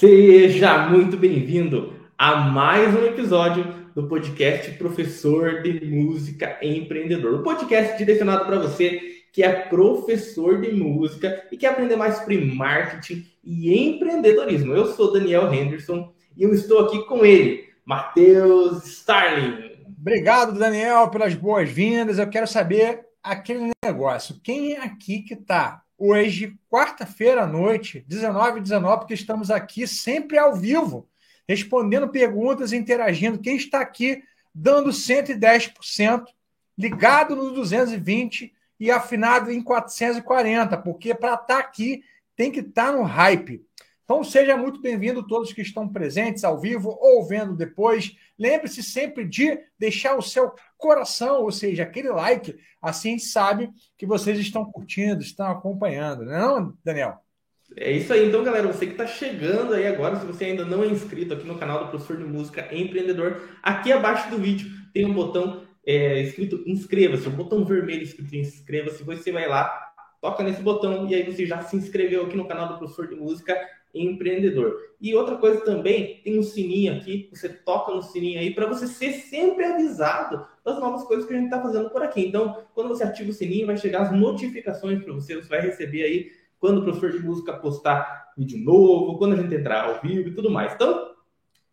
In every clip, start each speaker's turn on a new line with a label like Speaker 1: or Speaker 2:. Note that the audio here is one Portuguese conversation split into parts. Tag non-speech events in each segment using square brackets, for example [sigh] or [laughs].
Speaker 1: Seja muito bem-vindo a mais um episódio do podcast Professor de Música Empreendedor. O um podcast direcionado para você que é professor de música e quer aprender mais sobre marketing e empreendedorismo. Eu sou Daniel Henderson e eu estou aqui com ele, Matheus Starling.
Speaker 2: Obrigado, Daniel, pelas boas-vindas. Eu quero saber aquele negócio. Quem é aqui que está hoje, quarta-feira à noite, 19 19 porque estamos aqui sempre ao vivo, respondendo perguntas, interagindo. Quem está aqui dando 110%, ligado no 220 e afinado em 440, porque para estar tá aqui tem que estar tá no hype. Então seja muito bem-vindo todos que estão presentes ao vivo ou vendo depois. Lembre-se sempre de deixar o seu coração, ou seja, aquele like, assim sabe que vocês estão curtindo, estão acompanhando, não, é não Daniel?
Speaker 1: É isso aí, então, galera. Você que está chegando aí agora, se você ainda não é inscrito aqui no canal do Professor de Música Empreendedor, aqui abaixo do vídeo tem um botão é, escrito inscreva-se, um botão vermelho escrito inscreva-se. Você vai lá, toca nesse botão e aí você já se inscreveu aqui no canal do Professor de Música empreendedor. E outra coisa também, tem um sininho aqui, você toca no sininho aí para você ser sempre avisado das novas coisas que a gente está fazendo por aqui. Então, quando você ativa o sininho, vai chegar as notificações para você, você vai receber aí quando o professor de música postar vídeo novo, quando a gente entrar ao vivo e tudo mais. Então,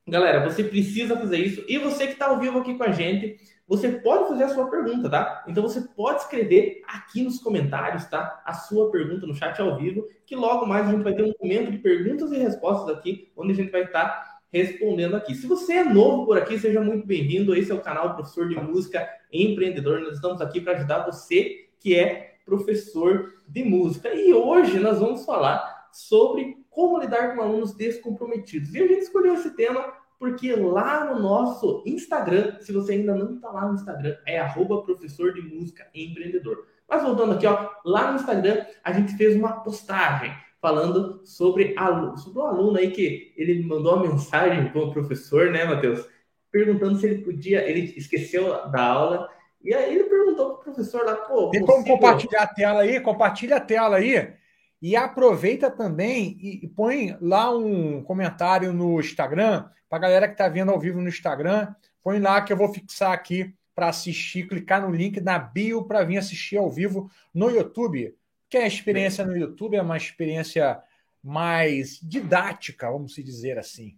Speaker 1: galera, você precisa fazer isso. E você que está ao vivo aqui com a gente, você pode fazer a sua pergunta, tá? Então você pode escrever aqui nos comentários, tá? A sua pergunta no chat ao vivo, que logo mais a gente vai ter um momento de perguntas e respostas aqui, onde a gente vai estar tá respondendo aqui. Se você é novo por aqui, seja muito bem-vindo. Esse é o canal Professor de Música Empreendedor. Nós estamos aqui para ajudar você que é professor de música. E hoje nós vamos falar sobre como lidar com alunos descomprometidos. E a gente escolheu esse tema porque lá no nosso Instagram, se você ainda não está lá no Instagram, é arroba professor de música empreendedor. Mas voltando aqui, ó, lá no Instagram a gente fez uma postagem falando sobre, aluno, sobre um aluno aí que ele mandou uma mensagem para o professor, né, Matheus? Perguntando se ele podia, ele esqueceu da aula, e aí ele perguntou para o professor lá, pô.
Speaker 2: Tem como compartilhar a tela aí? Compartilha a tela aí. E aproveita também e, e põe lá um comentário no Instagram, para a galera que está vendo ao vivo no Instagram, põe lá que eu vou fixar aqui para assistir, clicar no link na bio para vir assistir ao vivo no YouTube. Que a experiência no YouTube é uma experiência mais didática, vamos dizer assim.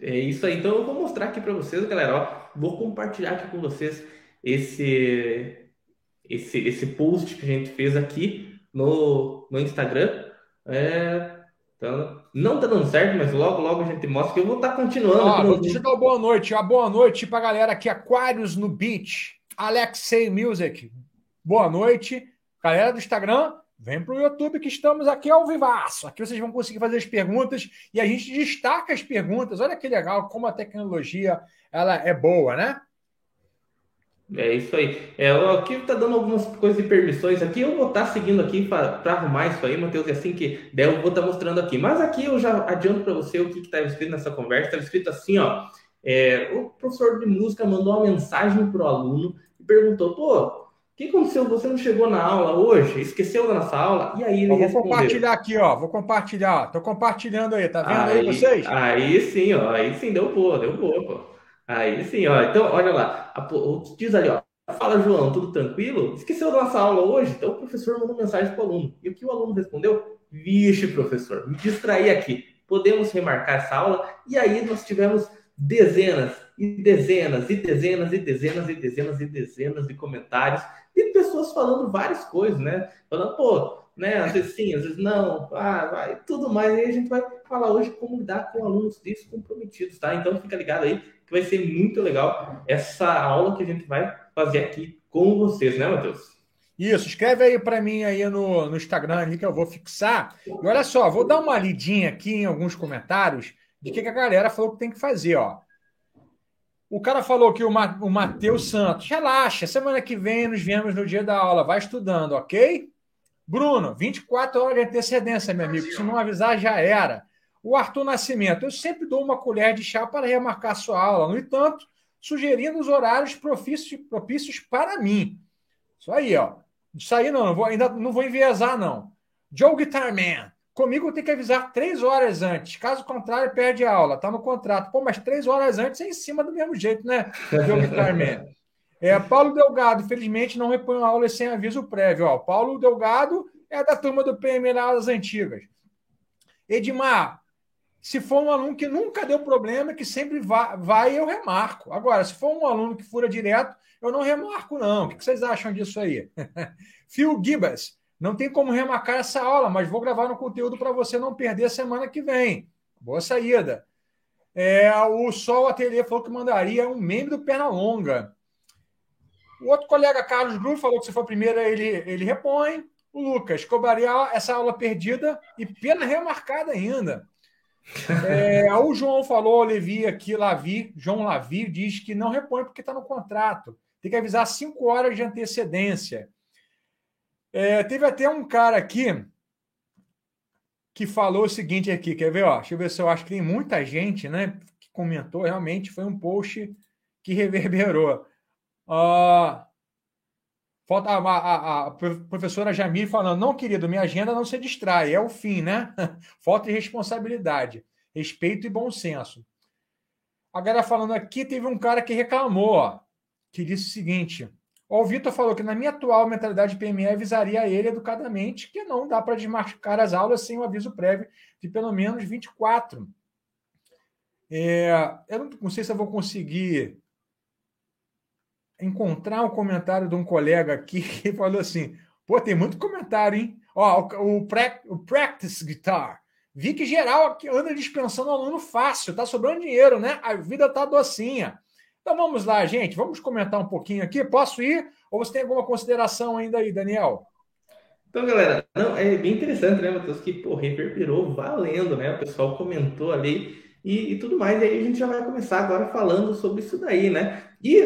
Speaker 1: É isso aí. Então eu vou mostrar aqui para vocês, galera. Ó, vou compartilhar aqui com vocês esse, esse, esse post que a gente fez aqui no, no Instagram. É, então, não tá dando certo, mas logo, logo a gente mostra que eu vou estar tá continuando.
Speaker 2: Ó, vou deixa eu dar uma boa noite. Uma boa noite para a galera aqui, Aquários no Beach, Alexei Music. Boa noite. Galera do Instagram, vem para o YouTube que estamos aqui ao vivaço. Aqui vocês vão conseguir fazer as perguntas e a gente destaca as perguntas. Olha que legal como a tecnologia ela é boa, né?
Speaker 1: É isso aí. É, aqui tá dando algumas coisas de permissões aqui. Eu vou estar tá seguindo aqui para arrumar isso aí, Matheus. E assim que der, eu vou estar tá mostrando aqui. Mas aqui eu já adianto para você o que estava escrito nessa conversa. Estava escrito assim, ó. É, o professor de música mandou uma mensagem para o aluno e perguntou: pô, o que aconteceu? Você não chegou na aula hoje? Esqueceu da nossa aula? E aí ele
Speaker 2: Vou respondeu. compartilhar aqui, ó. Vou compartilhar. Tô compartilhando aí. Tá vendo aí, aí vocês?
Speaker 1: Aí sim, ó. Aí sim deu boa, deu boa, pô. Aí sim, ó. Então, olha lá. Que diz ali, ó. Fala, João, tudo tranquilo? Esqueceu da nossa aula hoje? Então o professor mandou mensagem para o aluno. E o que o aluno respondeu? Vixe, professor, me distraí aqui. Podemos remarcar essa aula? E aí nós tivemos dezenas e dezenas e dezenas e dezenas e dezenas e dezenas de comentários e pessoas falando várias coisas, né? Falando, pô, né? Às vezes sim, às vezes não, ah, vai, tudo mais. E aí a gente vai falar hoje como lidar com alunos descomprometidos, tá? Então fica ligado aí que vai ser muito legal essa aula que a gente vai fazer aqui com vocês, né, Matheus?
Speaker 2: Isso, escreve aí para mim aí no, no Instagram ali que eu vou fixar. E olha só, vou dar uma lidinha aqui em alguns comentários de que, que a galera falou que tem que fazer, ó. O cara falou que o, Ma, o Matheus Santos, relaxa, semana que vem nos vemos no dia da aula, vai estudando, ok? Bruno, 24 horas de antecedência, meu amigo. Se não avisar, já era. O Arthur Nascimento, eu sempre dou uma colher de chá para remarcar sua aula. No entanto, sugerindo os horários propícios, propícios para mim. Isso aí, ó. Isso aí não, não vou, ainda não vou enviesar, não. Joe Guitarman. Comigo tem que avisar três horas antes. Caso contrário, perde a aula. Está no contrato. Pô, mas três horas antes é em cima do mesmo jeito, né? É, Paulo Delgado, infelizmente, não repõe a aula sem aviso prévio. Ó, Paulo Delgado é da turma do PM das antigas. Edmar, se for um aluno que nunca deu problema, que sempre vai, vai, eu remarco. Agora, se for um aluno que fura direto, eu não remarco, não. O que vocês acham disso aí? [laughs] Phil Gibas, não tem como remarcar essa aula, mas vou gravar no conteúdo para você não perder semana que vem. Boa saída. É, o Sol Ateliê falou que mandaria um meme do Pernalonga. O outro colega, Carlos Gru, falou que se for a primeira, ele, ele repõe. O Lucas cobraria essa aula perdida e pena remarcada ainda. É, o João falou, Levi aqui, Lavi, João Lavi, diz que não repõe porque está no contrato. Tem que avisar cinco horas de antecedência. É, teve até um cara aqui que falou o seguinte aqui, quer ver? Ó, deixa eu ver se eu acho que tem muita gente, né? Que comentou, realmente foi um post que reverberou. Uh, falta a, a, a, professora Jamir falando, não, querido, minha agenda não se distrai, é o fim, né? [laughs] falta de responsabilidade, respeito e bom senso. A galera falando aqui, teve um cara que reclamou, ó, que disse o seguinte: o Vitor falou que na minha atual mentalidade PME avisaria ele educadamente que não dá para desmarcar as aulas sem um aviso prévio de pelo menos 24. É, eu não, não, sei se eu vou conseguir encontrar um comentário de um colega aqui [laughs] que falou assim: pô, tem muito comentário, hein? Ó, o, o, o Practice Guitar. Vi que geral aqui anda dispensando aluno fácil, tá sobrando dinheiro, né? A vida tá docinha. Então vamos lá, gente, vamos comentar um pouquinho aqui. Posso ir? Ou você tem alguma consideração ainda aí, Daniel?
Speaker 1: Então, galera, não, é bem interessante, né, Matheus? Que pô, reverberou valendo, né? O pessoal comentou ali e, e, tudo mais. E aí a gente já vai começar agora falando sobre isso daí, né? E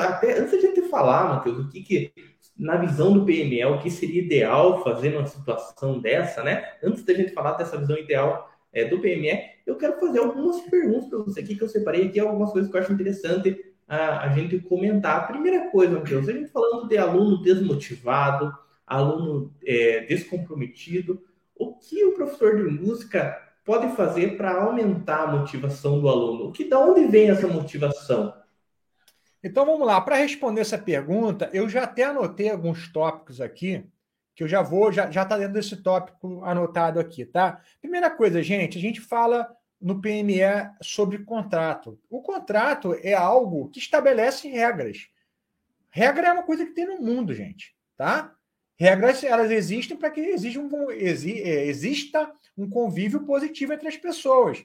Speaker 1: até antes da gente falar, Matheus, o que, que na visão do PME, o que seria ideal fazer numa situação dessa, né? Antes da gente falar dessa visão ideal é, do PME, eu quero fazer algumas perguntas para você aqui, que eu separei aqui algumas coisas que eu acho interessante a, a gente comentar. A primeira coisa, Matheus, a gente falando de aluno desmotivado, aluno é, descomprometido, o que o professor de música pode fazer para aumentar a motivação do aluno? O que, da onde vem essa motivação?
Speaker 2: Então vamos lá, para responder essa pergunta, eu já até anotei alguns tópicos aqui que eu já vou, já está dentro desse tópico anotado aqui, tá? Primeira coisa, gente, a gente fala no PME sobre contrato. O contrato é algo que estabelece regras. Regra é uma coisa que tem no mundo, gente, tá? Regras elas existem para que exista um, é, exista um convívio positivo entre as pessoas.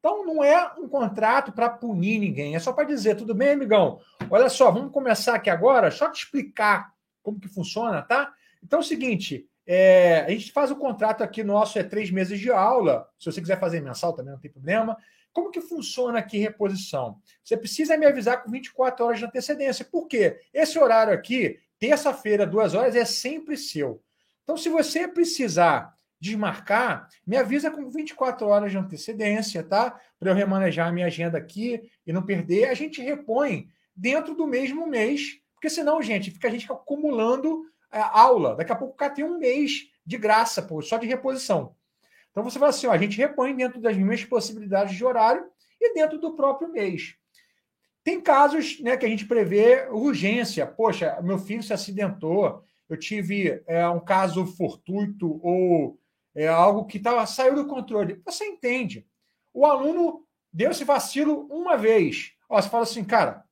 Speaker 2: Então não é um contrato para punir ninguém, é só para dizer, tudo bem, amigão? Olha só, vamos começar aqui agora, só te explicar como que funciona, tá? Então é o seguinte: é, a gente faz o contrato aqui nosso, é três meses de aula. Se você quiser fazer mensal também não tem problema. Como que funciona aqui reposição? Você precisa me avisar com 24 horas de antecedência. Por quê? Esse horário aqui, terça-feira, duas horas, é sempre seu. Então, se você precisar desmarcar, me avisa com 24 horas de antecedência, tá? Para eu remanejar a minha agenda aqui e não perder. A gente repõe dentro do mesmo mês, porque senão, gente, fica a gente acumulando a aula. Daqui a pouco o cara tem um mês de graça, pô, só de reposição. Então você fala assim: ó, a gente repõe dentro das minhas possibilidades de horário e dentro do próprio mês. Tem casos né, que a gente prevê urgência. Poxa, meu filho se acidentou, eu tive é, um caso fortuito ou é, algo que tava, saiu do controle. Você entende. O aluno deu esse vacilo uma vez. Ó, você fala assim, cara,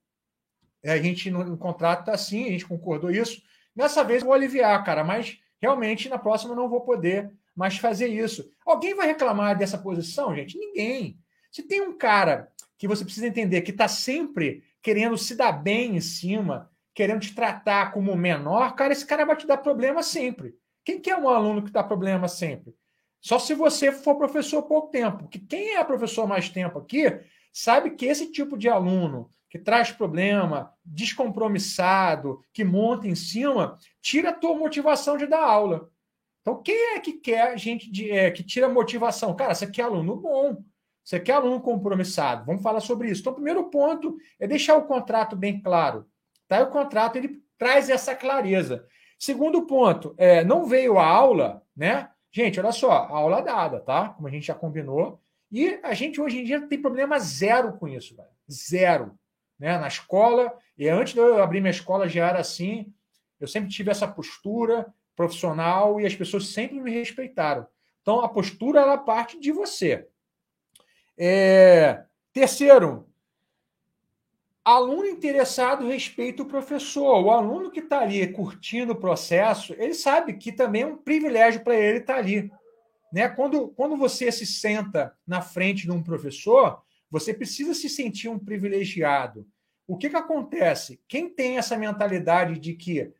Speaker 2: a gente no, no contrato está assim, a gente concordou isso. Nessa vez eu vou aliviar, cara, mas realmente na próxima eu não vou poder mais fazer isso. Alguém vai reclamar dessa posição, gente? Ninguém. Se tem um cara que você precisa entender que está sempre querendo se dar bem em cima, querendo te tratar como menor, cara, esse cara vai te dar problema sempre. Quem que é um aluno que dá problema sempre? Só se você for professor pouco tempo. Porque quem é professor mais tempo aqui sabe que esse tipo de aluno que traz problema, descompromissado, que monta em cima, tira a tua motivação de dar aula. Então, quem é que quer gente de, é, que tira motivação? Cara, você quer aluno bom, você quer aluno compromissado. Vamos falar sobre isso. Então, o primeiro ponto é deixar o contrato bem claro. Tá? O contrato ele traz essa clareza. Segundo ponto, é, não veio a aula, né? Gente, olha só, aula dada, tá? Como a gente já combinou. E a gente hoje em dia tem problema zero com isso, velho. Zero. Né? Na escola, e antes de eu abrir minha escola já era assim. Eu sempre tive essa postura profissional e as pessoas sempre me respeitaram. Então, a postura ela parte de você. É... Terceiro, aluno interessado respeita o professor. O aluno que está ali curtindo o processo, ele sabe que também é um privilégio para ele estar tá ali. Né? Quando, quando você se senta na frente de um professor, você precisa se sentir um privilegiado. O que, que acontece? Quem tem essa mentalidade de que,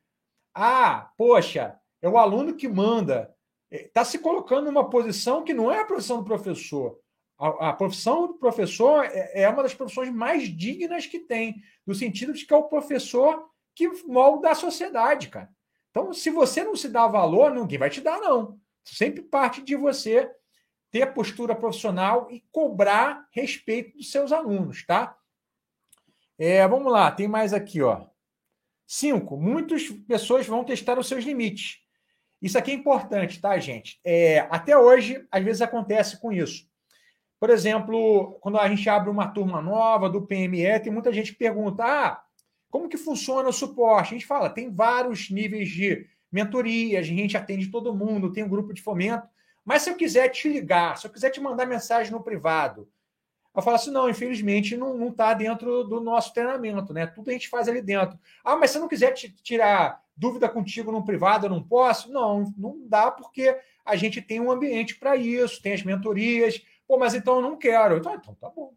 Speaker 2: ah, poxa, é o aluno que manda, está se colocando numa posição que não é a posição do professor. A, a, profissão do professor é, é, uma das profissões mais dignas que tem, no sentido de que é o professor que molda a sociedade, cara. Então, se você não se dá valor, ninguém vai te dar, não. Sempre parte de você ter postura profissional e cobrar respeito dos seus alunos, tá? É, vamos lá, tem mais aqui, ó. Cinco, muitas pessoas vão testar os seus limites. Isso aqui é importante, tá, gente? É, até hoje, às vezes acontece com isso. Por exemplo, quando a gente abre uma turma nova do PME, tem muita gente que pergunta: ah, como que funciona o suporte? A gente fala, tem vários níveis de mentoria, a gente atende todo mundo, tem um grupo de fomento. Mas se eu quiser te ligar, se eu quiser te mandar mensagem no privado, eu falo assim: não, infelizmente não está dentro do nosso treinamento, né? Tudo a gente faz ali dentro. Ah, mas se eu não quiser tirar dúvida contigo no privado, eu não posso? Não, não dá, porque a gente tem um ambiente para isso, tem as mentorias, Pô, mas então eu não quero. Então, então tá bom.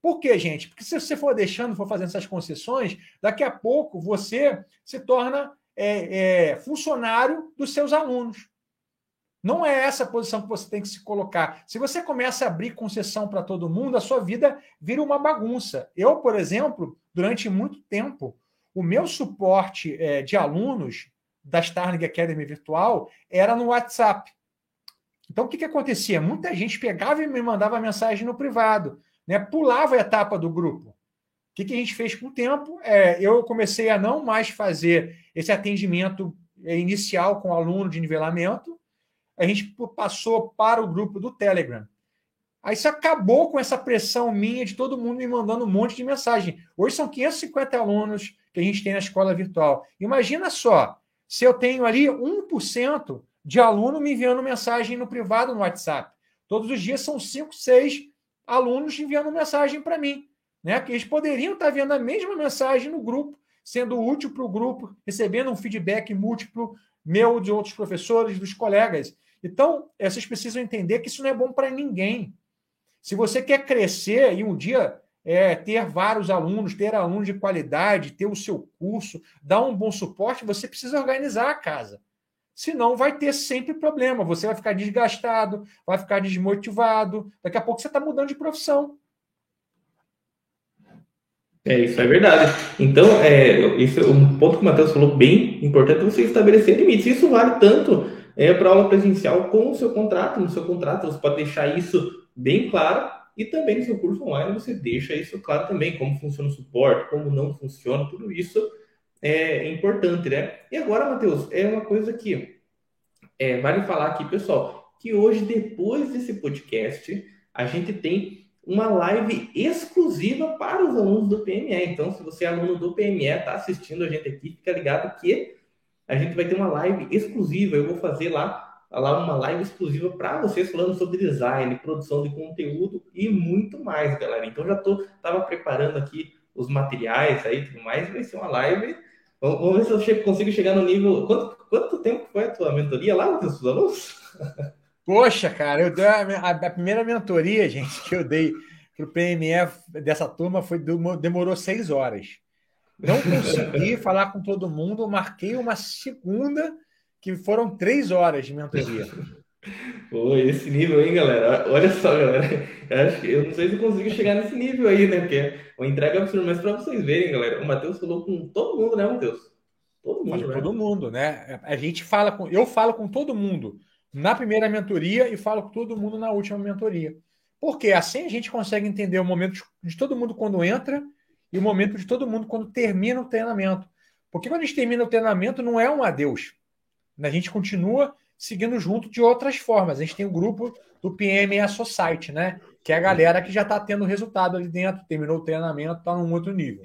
Speaker 2: Por quê, gente? Porque se você for deixando, for fazendo essas concessões, daqui a pouco você se torna é, é, funcionário dos seus alunos. Não é essa a posição que você tem que se colocar. Se você começa a abrir concessão para todo mundo, a sua vida vira uma bagunça. Eu, por exemplo, durante muito tempo, o meu suporte é, de alunos da Starling Academy Virtual era no WhatsApp. Então, o que, que acontecia? Muita gente pegava e me mandava mensagem no privado, né? pulava a etapa do grupo. O que, que a gente fez com o tempo? É, eu comecei a não mais fazer esse atendimento é, inicial com o aluno de nivelamento, a gente passou para o grupo do Telegram. Aí isso acabou com essa pressão minha de todo mundo me mandando um monte de mensagem. Hoje são 550 alunos que a gente tem na escola virtual. Imagina só, se eu tenho ali 1% de aluno me enviando mensagem no privado no WhatsApp. Todos os dias são cinco, seis alunos enviando mensagem para mim. Né? Que eles poderiam estar vendo a mesma mensagem no grupo, sendo útil para o grupo, recebendo um feedback múltiplo meu, de outros professores, dos colegas. Então, vocês precisam entender que isso não é bom para ninguém. Se você quer crescer e um dia é, ter vários alunos, ter alunos de qualidade, ter o seu curso, dar um bom suporte, você precisa organizar a casa. Senão vai ter sempre problema. Você vai ficar desgastado, vai ficar desmotivado. Daqui a pouco você está mudando de profissão.
Speaker 1: É, isso é verdade. Então, é, isso é um ponto que o Matheus falou bem importante você estabelecer limites. Isso vale tanto é, para aula presencial como o seu contrato. No seu contrato, você pode deixar isso bem claro e também no seu curso online você deixa isso claro também, como funciona o suporte, como não funciona, tudo isso é importante, né? E agora, Matheus, é uma coisa que é, vale falar aqui, pessoal, que hoje, depois desse podcast, a gente tem uma live exclusiva para os alunos do PME. Então, se você é aluno do PME, está assistindo a gente aqui, fica ligado que a gente vai ter uma live exclusiva. Eu vou fazer lá, lá uma live exclusiva para vocês falando sobre design, produção de conteúdo e muito mais, galera. Então já tô tava preparando aqui os materiais aí, tudo mais, vai ser uma live Vamos ver se eu chego, consigo chegar no nível. Quanto, quanto tempo foi a tua mentoria lá com os alunos? [laughs]
Speaker 2: Poxa, cara, eu dei a, a, a, primeira mentoria, gente, que eu dei para o PMF dessa turma foi demorou seis horas. Não [laughs] consegui falar com todo mundo, marquei uma segunda que foram três horas de mentoria.
Speaker 1: Pô, esse nível aí, galera. Olha só, galera. Eu, acho que, eu não sei se eu consigo chegar nesse nível aí, né? Porque uma entrega absurda, mas para vocês verem, galera, o Matheus falou com todo mundo, né, Matheus?
Speaker 2: Todo mundo. Né? Todo mundo, né? A gente fala com. Eu falo com todo mundo na primeira mentoria e falo com todo mundo na última mentoria. Porque assim a gente consegue entender o momento de todo mundo quando entra e o momento de todo mundo quando termina o treinamento. Porque quando a gente termina o treinamento, não é um adeus. A gente continua seguindo junto de outras formas. A gente tem o grupo do PMA Society, né? Que é a galera que já está tendo resultado ali dentro, terminou o treinamento, está num outro nível.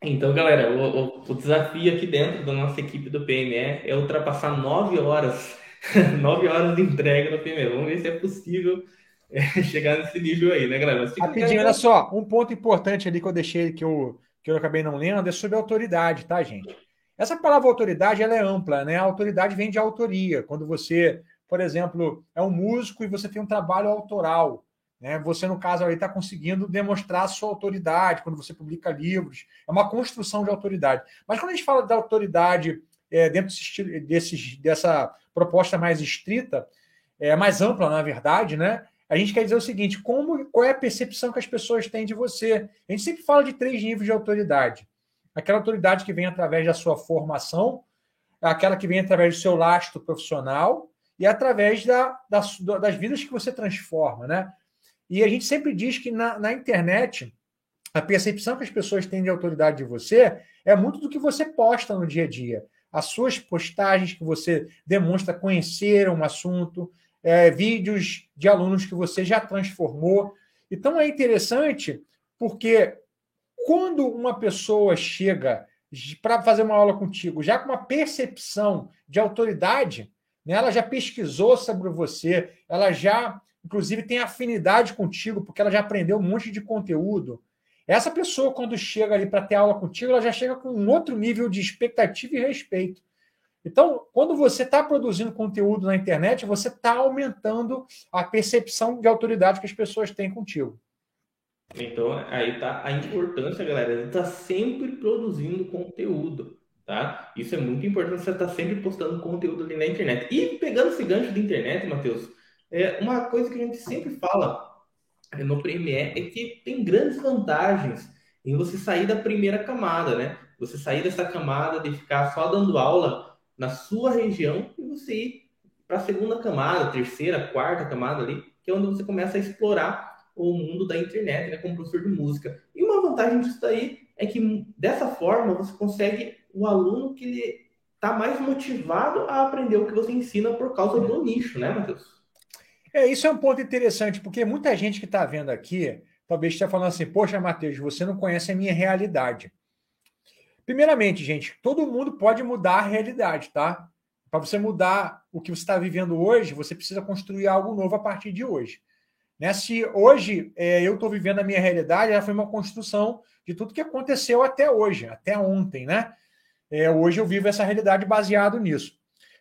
Speaker 1: Então, galera, o, o, desafio aqui dentro da nossa equipe do PME é ultrapassar nove horas, [laughs] nove horas de entrega no PME. Vamos ver se é possível [laughs] é, chegar nesse nível aí, né, galera?
Speaker 2: Rapidinho, olha só, um ponto importante ali que eu deixei que eu, que eu acabei não lendo é sobre autoridade, tá, gente? Essa palavra autoridade ela é ampla, né? A autoridade vem de autoria. Quando você, por exemplo, é um músico e você tem um trabalho autoral, né? Você, no caso, está conseguindo demonstrar a sua autoridade quando você publica livros. É uma construção de autoridade. Mas quando a gente fala da autoridade é, dentro desse, dessa proposta mais estrita, é, mais ampla, na verdade, né? A gente quer dizer o seguinte: como, qual é a percepção que as pessoas têm de você? A gente sempre fala de três níveis de autoridade. Aquela autoridade que vem através da sua formação, aquela que vem através do seu lastro profissional e através da, das, das vidas que você transforma, né? E a gente sempre diz que na, na internet, a percepção que as pessoas têm de autoridade de você é muito do que você posta no dia a dia. As suas postagens que você demonstra conhecer um assunto, é, vídeos de alunos que você já transformou. Então é interessante porque quando uma pessoa chega para fazer uma aula contigo já com uma percepção de autoridade, né, ela já pesquisou sobre você, ela já inclusive tem afinidade contigo, porque ela já aprendeu um monte de conteúdo. Essa pessoa, quando chega ali para ter aula contigo, ela já chega com um outro nível de expectativa e respeito. Então, quando você está produzindo conteúdo na internet, você está aumentando a percepção de autoridade que as pessoas têm contigo.
Speaker 1: Então, aí está a importância, galera, de estar tá sempre produzindo conteúdo, tá? Isso é muito importante, você estar tá sempre postando conteúdo ali na internet. E pegando esse gancho da internet, Matheus, é, uma coisa que a gente sempre fala no Premiere é que tem grandes vantagens em você sair da primeira camada, né? Você sair dessa camada de ficar só dando aula na sua região e você ir para a segunda camada, terceira, quarta camada ali, que é onde você começa a explorar o mundo da internet, né, como professor de música. E uma vantagem disso daí é que dessa forma você consegue o aluno que ele está mais motivado a aprender o que você ensina por causa do nicho, né, Matheus?
Speaker 2: É, isso é um ponto interessante, porque muita gente que está vendo aqui talvez esteja falando assim: Poxa, Matheus, você não conhece a minha realidade. Primeiramente, gente, todo mundo pode mudar a realidade, tá? Para você mudar o que você está vivendo hoje, você precisa construir algo novo a partir de hoje. Né? Se hoje é, eu estou vivendo a minha realidade, ela foi uma construção de tudo que aconteceu até hoje, até ontem, né? É, hoje eu vivo essa realidade baseado nisso.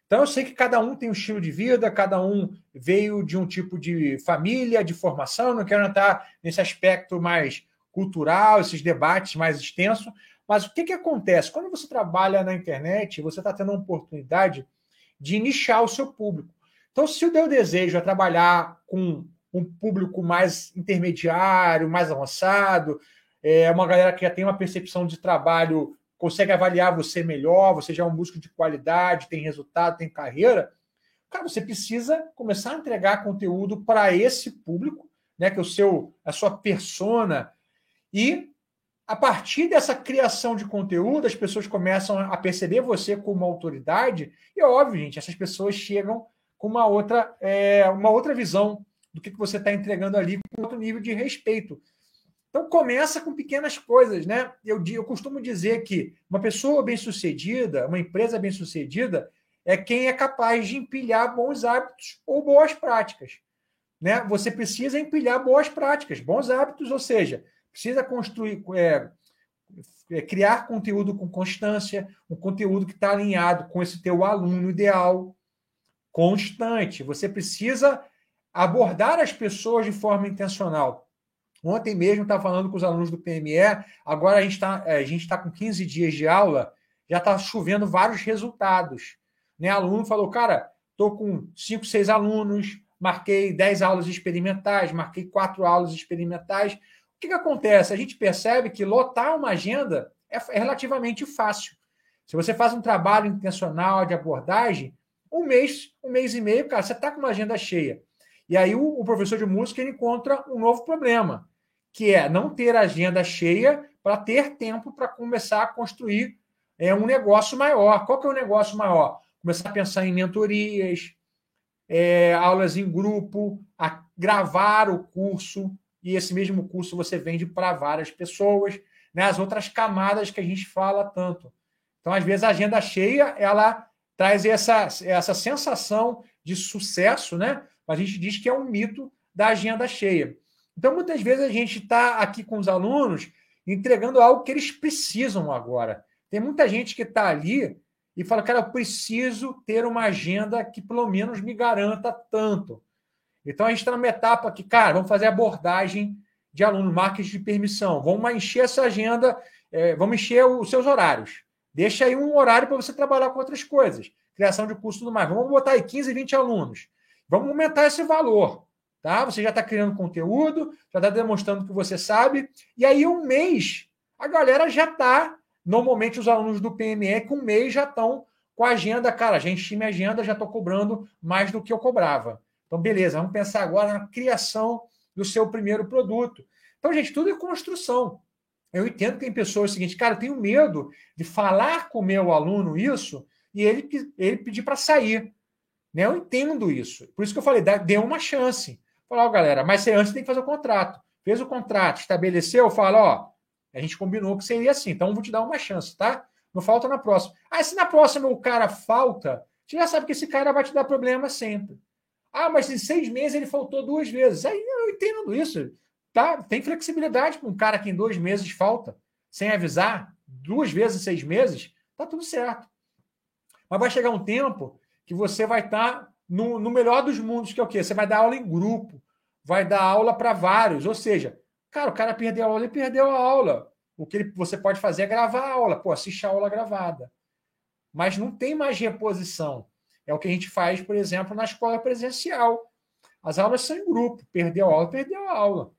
Speaker 2: Então eu sei que cada um tem um estilo de vida, cada um veio de um tipo de família, de formação, não quero entrar nesse aspecto mais cultural, esses debates mais extensos, mas o que, que acontece? Quando você trabalha na internet, você está tendo a oportunidade de nichar o seu público. Então, se o teu desejo é trabalhar com um público mais intermediário, mais avançado, é uma galera que já tem uma percepção de trabalho consegue avaliar você melhor, você já é um músico de qualidade, tem resultado, tem carreira, cara, você precisa começar a entregar conteúdo para esse público, né, que é o seu, a sua persona, e a partir dessa criação de conteúdo, as pessoas começam a perceber você como autoridade, e é óbvio, gente, essas pessoas chegam com uma outra, é, uma outra visão do que, que você está entregando ali, com outro nível de respeito. Então começa com pequenas coisas, né? Eu, eu costumo dizer que uma pessoa bem-sucedida, uma empresa bem-sucedida, é quem é capaz de empilhar bons hábitos ou boas práticas. Né? Você precisa empilhar boas práticas, bons hábitos, ou seja, precisa construir, é, é, criar conteúdo com constância, um conteúdo que está alinhado com esse teu aluno ideal, constante. Você precisa abordar as pessoas de forma intencional. Ontem mesmo estava falando com os alunos do PME, agora a gente está é, tá com 15 dias de aula, já está chovendo vários resultados. Né? Aluno falou, cara, estou com 5, 6 alunos, marquei 10 aulas experimentais, marquei 4 aulas experimentais. O que, que acontece? A gente percebe que lotar uma agenda é, é relativamente fácil. Se você faz um trabalho intencional de abordagem, um mês, um mês e meio, cara, você está com uma agenda cheia. E aí o, o professor de música encontra um novo problema que é não ter agenda cheia para ter tempo para começar a construir é, um negócio maior. Qual que é o negócio maior? começar a pensar em mentorias, é, aulas em grupo, a gravar o curso, e esse mesmo curso você vende para várias pessoas, né? as outras camadas que a gente fala tanto. Então, às vezes, a agenda cheia, ela traz essa, essa sensação de sucesso, né? A gente diz que é um mito da agenda cheia. Então, muitas vezes, a gente está aqui com os alunos entregando algo que eles precisam agora. Tem muita gente que está ali e fala, cara, eu preciso ter uma agenda que pelo menos me garanta tanto. Então a gente está numa etapa que, cara, vamos fazer abordagem de aluno, marketing de permissão. Vamos encher essa agenda, é, vamos encher os seus horários. Deixa aí um horário para você trabalhar com outras coisas. Criação de curso e tudo mais. Vamos botar aí 15, 20 alunos. Vamos aumentar esse valor. Tá? Você já está criando conteúdo, já está demonstrando que você sabe. E aí, um mês, a galera já está Normalmente, os alunos do PME, com um mês, já estão com a agenda. Cara, enchi minha agenda, já estou cobrando mais do que eu cobrava. Então, beleza, vamos pensar agora na criação do seu primeiro produto. Então, gente, tudo é construção. Eu entendo que tem pessoas seguinte, cara, eu tenho medo de falar com o meu aluno isso e ele, ele pedir para sair. Né? Eu entendo isso. Por isso que eu falei, dê uma chance. Falar, ó, galera, mas você antes tem que fazer o contrato. Fez o contrato, estabeleceu, fala, ó, a gente combinou que seria assim. Então, vou te dar uma chance, tá? Não falta na próxima. Ah, se na próxima o cara falta, você já sabe que esse cara vai te dar problema sempre. Ah, mas em seis meses ele faltou duas vezes. Aí eu entendo isso. Tá? Tem flexibilidade para um cara que em dois meses falta, sem avisar, duas vezes em seis meses, tá tudo certo. Mas vai chegar um tempo que você vai estar tá no, no melhor dos mundos, que é o quê? Você vai dar aula em grupo, vai dar aula para vários, ou seja, Cara, o cara perdeu a aula, ele perdeu a aula. O que ele, você pode fazer é gravar a aula. Pô, assiste a aula gravada. Mas não tem mais reposição. É o que a gente faz, por exemplo, na escola presencial. As aulas são em grupo. Perdeu a aula, perdeu a aula.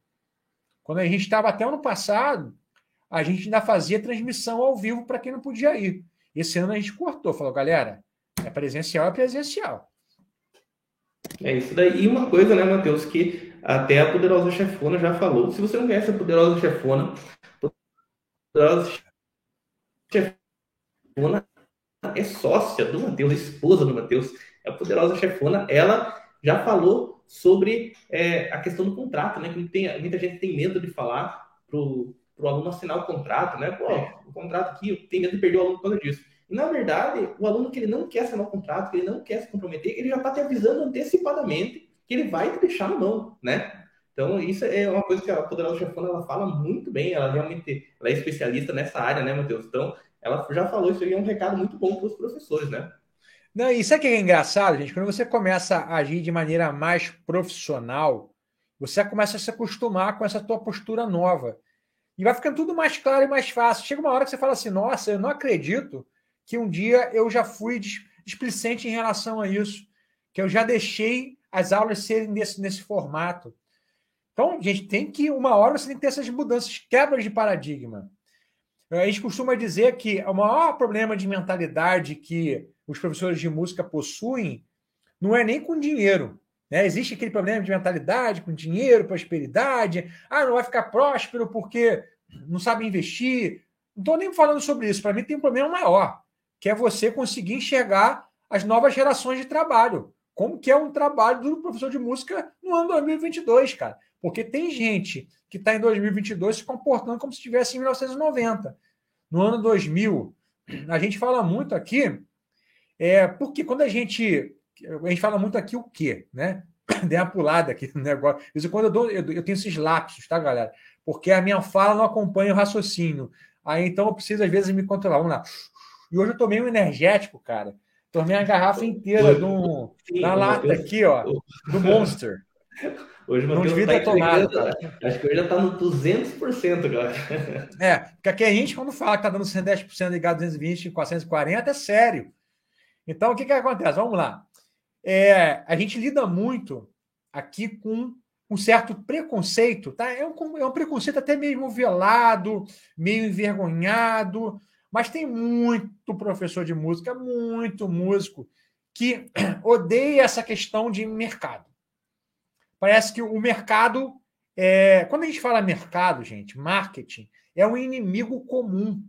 Speaker 2: Quando a gente estava até ano passado, a gente ainda fazia transmissão ao vivo para quem não podia ir. Esse ano a gente cortou. Falou, galera, é presencial, é presencial.
Speaker 1: É isso daí. E uma coisa, né, Matheus, que até a poderosa chefona já falou. Se você não conhece a poderosa chefona, poderosa chefona é sócia do Matheus, esposa do Matheus. A poderosa chefona, ela já falou sobre é, a questão do contrato, né? Que tem, muita gente tem medo de falar pro, pro aluno assinar o contrato, né? Pô, o contrato aqui, tenho medo de perder o aluno por causa disso. Na verdade, o aluno que ele não quer assinar o contrato, que ele não quer se comprometer, ele já está te avisando antecipadamente que ele vai te deixar na mão, né? Então, isso é uma coisa que a Poderosa Chefona ela fala muito bem, ela realmente ela é especialista nessa área, né, Matheus? Então, ela já falou isso aí, é um recado muito bom para os professores, né?
Speaker 2: Não, isso aqui é engraçado, gente. Quando você começa a agir de maneira mais profissional, você começa a se acostumar com essa tua postura nova. E vai ficando tudo mais claro e mais fácil. Chega uma hora que você fala assim: nossa, eu não acredito que um dia eu já fui displicente em relação a isso, que eu já deixei as aulas serem nesse, nesse formato. Então, gente, tem que, uma hora você tem que ter essas mudanças, quebras de paradigma. A gente costuma dizer que o maior problema de mentalidade que os professores de música possuem não é nem com dinheiro. Né? Existe aquele problema de mentalidade com dinheiro, prosperidade. Ah, não vai ficar próspero porque não sabe investir. Não estou nem falando sobre isso. Para mim, tem um problema maior, que é você conseguir enxergar as novas gerações de trabalho como que é um trabalho do professor de música no ano 2022, cara. Porque tem gente que está em 2022 se comportando como se estivesse em 1990. No ano 2000, a gente fala muito aqui, é, porque quando a gente. A gente fala muito aqui o quê, né? [coughs] Dei uma pulada aqui no negócio. Isso quando eu, dou, eu, eu tenho esses lapsos, tá, galera? Porque a minha fala não acompanha o raciocínio. Aí então eu preciso, às vezes, me controlar. Vamos lá. E hoje eu tomei um energético, cara. Tomei a garrafa inteira do, da lata aqui, ó, do Monster. [laughs]
Speaker 1: Hoje não devia ter tomado, cara. Acho que hoje já tá no 200%, cara.
Speaker 2: É, porque aqui a gente, quando fala que tá dando 110% ligado 220, 440, é sério. Então, o que que acontece? Vamos lá. É, a gente lida muito aqui com um certo preconceito, tá? É um, é um preconceito até mesmo velado, meio envergonhado, mas tem muito professor de música, muito músico, que [clears throat] odeia essa questão de mercado. Parece que o mercado. É... Quando a gente fala mercado, gente, marketing, é um inimigo comum.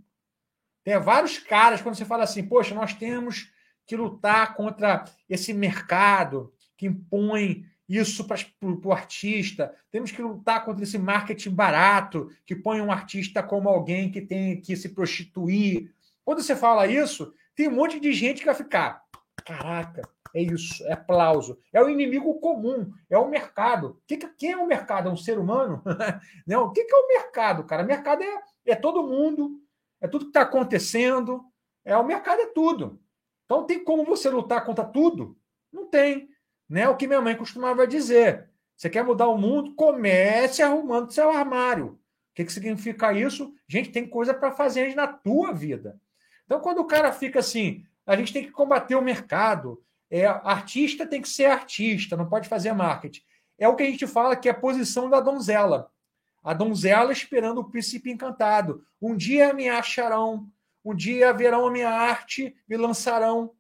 Speaker 2: Tem vários caras, quando você fala assim, poxa, nós temos que lutar contra esse mercado que impõe isso para o artista. Temos que lutar contra esse marketing barato que põe um artista como alguém que tem que se prostituir. Quando você fala isso, tem um monte de gente que vai ficar. Caraca, é isso, é aplauso. É o inimigo comum, é o mercado. Que, quem é o mercado? É um ser humano? [laughs] Não, o que, que é o mercado, cara? O mercado é, é todo mundo, é tudo que está acontecendo. É, o mercado é tudo. Então tem como você lutar contra tudo? Não tem. Né? O que minha mãe costumava dizer. Você quer mudar o mundo? Comece arrumando seu armário. O que, que significa isso? Gente, tem coisa para fazer na tua vida. Então, quando o cara fica assim, a gente tem que combater o mercado. É, artista tem que ser artista, não pode fazer marketing. É o que a gente fala que é a posição da donzela. A donzela esperando o príncipe encantado. Um dia me acharão, um dia verão a minha arte, me lançarão.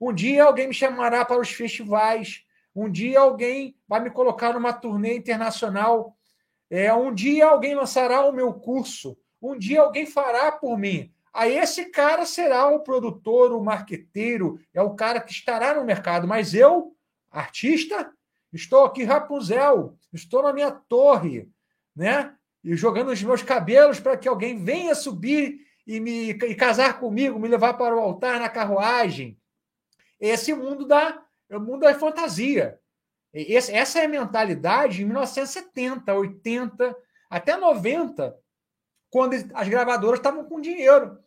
Speaker 2: Um dia alguém me chamará para os festivais. Um dia alguém vai me colocar numa turnê internacional. É, um dia alguém lançará o meu curso. Um dia alguém fará por mim. Aí esse cara será o produtor, o marqueteiro, é o cara que estará no mercado. Mas eu, artista, estou aqui Rapunzel, estou na minha torre, né? E jogando os meus cabelos para que alguém venha subir e me e casar comigo, me levar para o altar na carruagem. Esse mundo da o mundo da fantasia. Essa é a mentalidade em 1970, 80, até 90, quando as gravadoras estavam com dinheiro.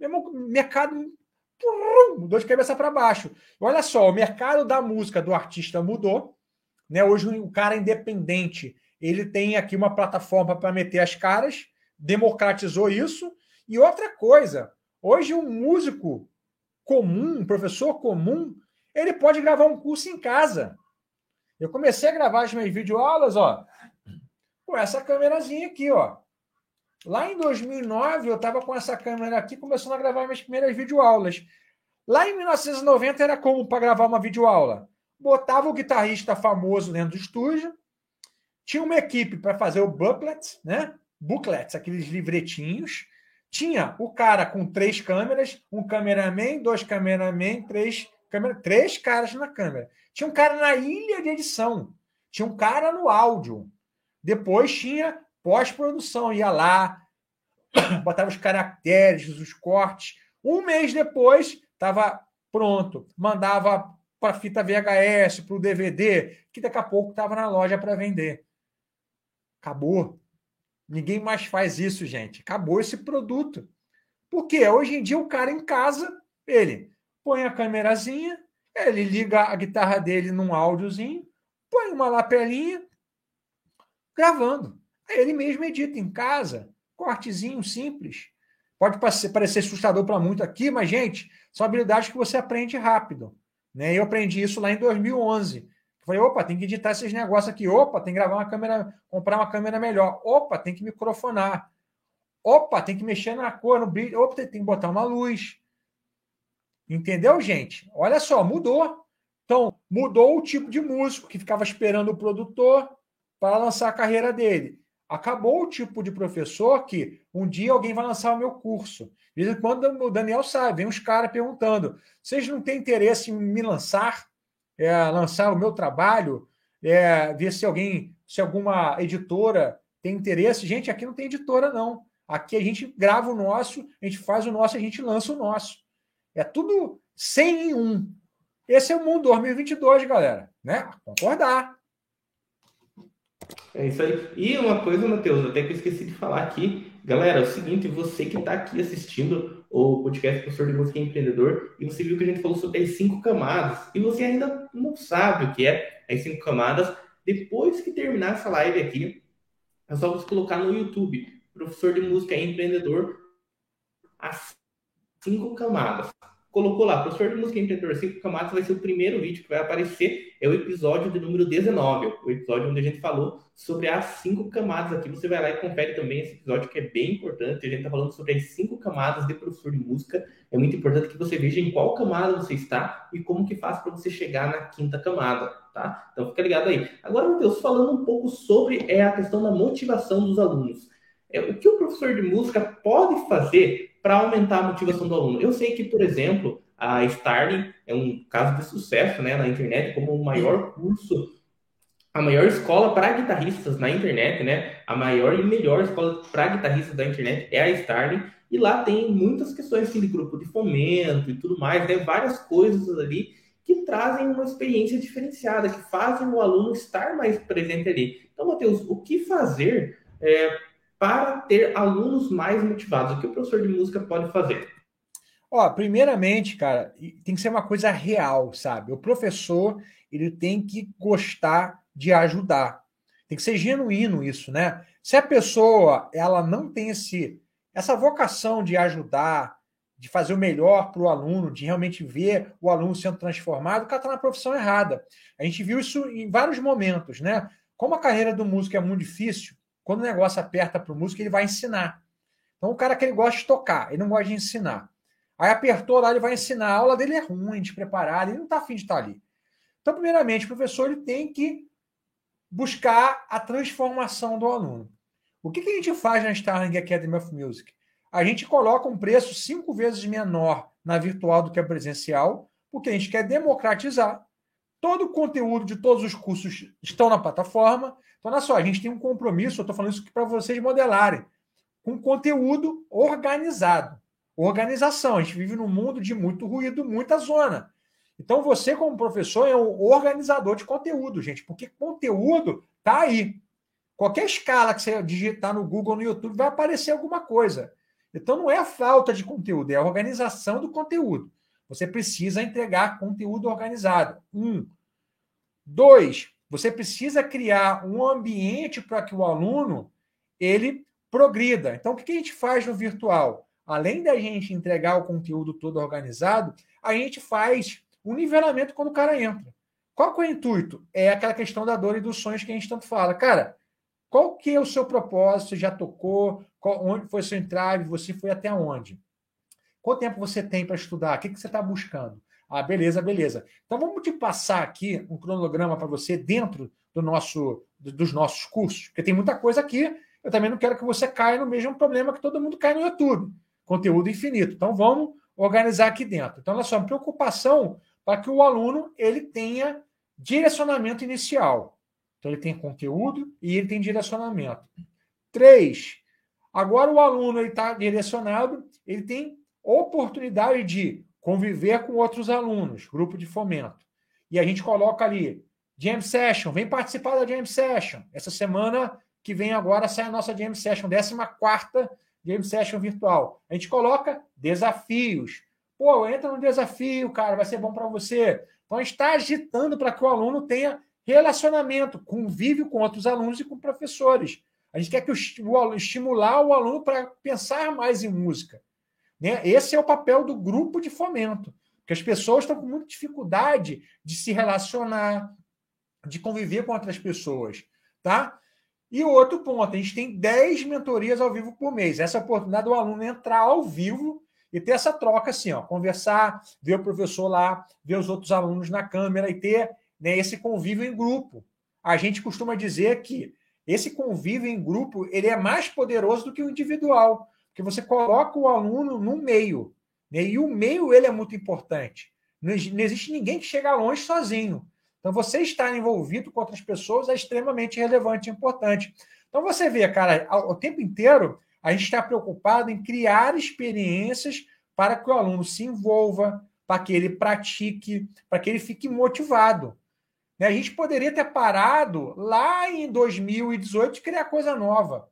Speaker 2: O mercado mudou de cabeça para baixo. Olha só, o mercado da música do artista mudou. Né? Hoje o cara independente ele tem aqui uma plataforma para meter as caras, democratizou isso. E outra coisa, hoje um músico comum, um professor comum, ele pode gravar um curso em casa. Eu comecei a gravar as minhas videoaulas, ó, com essa câmerazinha aqui, ó. Lá em 2009, eu estava com essa câmera aqui, começando a gravar minhas primeiras videoaulas. Lá em 1990 era como para gravar uma videoaula? Botava o guitarrista famoso dentro do estúdio, tinha uma equipe para fazer o booklet, né? Booklets, aqueles livretinhos. Tinha o cara com três câmeras, um cameraman, dois cameraman, três câmera, três caras na câmera. Tinha um cara na ilha de edição, tinha um cara no áudio. Depois tinha pós-produção, ia lá, [coughs] botava os caracteres, os cortes. Um mês depois, estava pronto. Mandava para fita VHS, para o DVD, que daqui a pouco estava na loja para vender. Acabou. Ninguém mais faz isso, gente. Acabou esse produto. Porque hoje em dia o cara em casa, ele põe a câmerazinha, ele liga a guitarra dele num áudiozinho, põe uma lapelinha, gravando. Aí ele mesmo edita em casa, cortezinho simples. Pode parecer assustador para muito aqui, mas, gente, são habilidades que você aprende rápido. Né? Eu aprendi isso lá em 2011. Falei, opa, tem que editar esses negócios aqui. Opa, tem que gravar uma câmera, comprar uma câmera melhor. Opa, tem que microfonar. Opa, tem que mexer na cor, no brilho. Opa, tem que botar uma luz. Entendeu, gente? Olha só, mudou. Então, mudou o tipo de músico que ficava esperando o produtor para lançar a carreira dele. Acabou o tipo de professor que um dia alguém vai lançar o meu curso. De vez em quando o Daniel sabe, vem uns caras perguntando: vocês não têm interesse em me lançar, é, lançar o meu trabalho, é, ver se alguém, se alguma editora tem interesse? Gente, aqui não tem editora, não. Aqui a gente grava o nosso, a gente faz o nosso, a gente lança o nosso. É tudo 100 em 1. Esse é o mundo 2022, galera. Né? Concordar.
Speaker 1: É isso aí. E uma coisa, Matheus, até que eu esqueci de falar aqui. Galera, é o seguinte, você que está aqui assistindo o podcast Professor de Música Empreendedor, e você viu que a gente falou sobre as cinco camadas, e você ainda não sabe o que é as cinco camadas, depois que terminar essa live aqui, é só você colocar no YouTube, Professor de Música Empreendedor, as cinco camadas. Colocou lá, professor de música empreendedor cinco camadas, vai ser o primeiro vídeo que vai aparecer, é o episódio de número 19, o episódio onde a gente falou sobre as cinco camadas aqui. Você vai lá e confere também esse episódio que é bem importante. A gente está falando sobre as cinco camadas de professor de música. É muito importante que você veja em qual camada você está e como que faz para você chegar na quinta camada, tá? Então fica ligado aí. Agora, Matheus, falando um pouco sobre é, a questão da motivação dos alunos. É, o que o professor de música pode fazer para aumentar a motivação do aluno. Eu sei que, por exemplo, A Starling é um caso de sucesso né, na internet como o maior curso, a maior escola para guitarristas na internet, né? A maior e melhor escola para guitarristas da internet é a Starling. E lá tem muitas questões assim, de grupo de fomento e tudo mais, né? Várias coisas ali que trazem uma experiência diferenciada, que fazem o aluno estar mais presente ali. Então, Matheus, o que fazer é, para ter alunos mais motivados? O que o professor de música pode fazer?
Speaker 2: Ó, primeiramente, cara, tem que ser uma coisa real, sabe? O professor, ele tem que gostar de ajudar. Tem que ser genuíno isso, né? Se a pessoa, ela não tem esse essa vocação de ajudar, de fazer o melhor para o aluno, de realmente ver o aluno sendo transformado, o cara está na profissão errada. A gente viu isso em vários momentos, né? Como a carreira do músico é muito difícil, quando o negócio aperta para o músico, ele vai ensinar. Então, o cara que ele gosta de tocar, ele não gosta de ensinar. Aí apertou lá, ele vai ensinar. A aula dele é ruim, despreparada, ele não está afim de estar ali. Então, primeiramente, o professor ele tem que buscar a transformação do aluno. O que, que a gente faz na Starling Academy of Music? A gente coloca um preço cinco vezes menor na virtual do que a presencial, porque a gente quer democratizar. Todo o conteúdo de todos os cursos estão na plataforma. Então, olha só, a gente tem um compromisso, eu estou falando isso para vocês modelarem, com conteúdo organizado organização. A gente vive num mundo de muito ruído, muita zona. Então, você, como professor, é um organizador de conteúdo, gente, porque conteúdo está aí. Qualquer escala que você digitar no Google, no YouTube, vai aparecer alguma coisa. Então, não é a falta de conteúdo, é a organização do conteúdo. Você precisa entregar conteúdo organizado. Um. Dois, você precisa criar um ambiente para que o aluno ele progrida. Então, o que a gente faz no virtual? além da gente entregar o conteúdo todo organizado, a gente faz um nivelamento quando o cara entra. Qual que é o intuito? É aquela questão da dor e dos sonhos que a gente tanto fala. Cara, qual que é o seu propósito? Você já tocou? Qual, onde foi seu entrave? Você foi até onde? Quanto tempo você tem para estudar? O que, que você está buscando? Ah, beleza, beleza. Então vamos te passar aqui um cronograma para você dentro do nosso, dos nossos cursos, porque tem muita coisa aqui. Eu também não quero que você caia no mesmo problema que todo mundo cai no YouTube conteúdo infinito. Então vamos organizar aqui dentro. Então, olha só, preocupação para que o aluno ele tenha direcionamento inicial. Então, ele tem conteúdo e ele tem direcionamento. Três, agora o aluno está direcionado, ele tem oportunidade de conviver com outros alunos, grupo de fomento. E a gente coloca ali, Jam Session, vem participar da Jam Session. Essa semana que vem agora sai a nossa Jam Session, 14 quarta Game Session virtual. A gente coloca desafios. Pô, entra no desafio, cara, vai ser bom para você. Então, está agitando para que o aluno tenha relacionamento, convívio com outros alunos e com professores. A gente quer que o estimular o aluno para pensar mais em música. Né? Esse é o papel do grupo de fomento. Porque as pessoas estão com muita dificuldade de se relacionar, de conviver com outras pessoas. Tá? E outro ponto, a gente tem 10 mentorias ao vivo por mês. Essa é a oportunidade do aluno entrar ao vivo e ter essa troca assim, ó, conversar, ver o professor lá, ver os outros alunos na câmera e ter né, esse convívio em grupo. A gente costuma dizer que esse convívio em grupo ele é mais poderoso do que o individual, porque você coloca o aluno no meio, né, e o meio ele é muito importante. Não existe ninguém que chega longe sozinho. Então, você estar envolvido com outras pessoas é extremamente relevante e importante. Então, você vê, cara, o tempo inteiro a gente está preocupado em criar experiências para que o aluno se envolva, para que ele pratique, para que ele fique motivado. Né? A gente poderia ter parado lá em 2018 de criar coisa nova,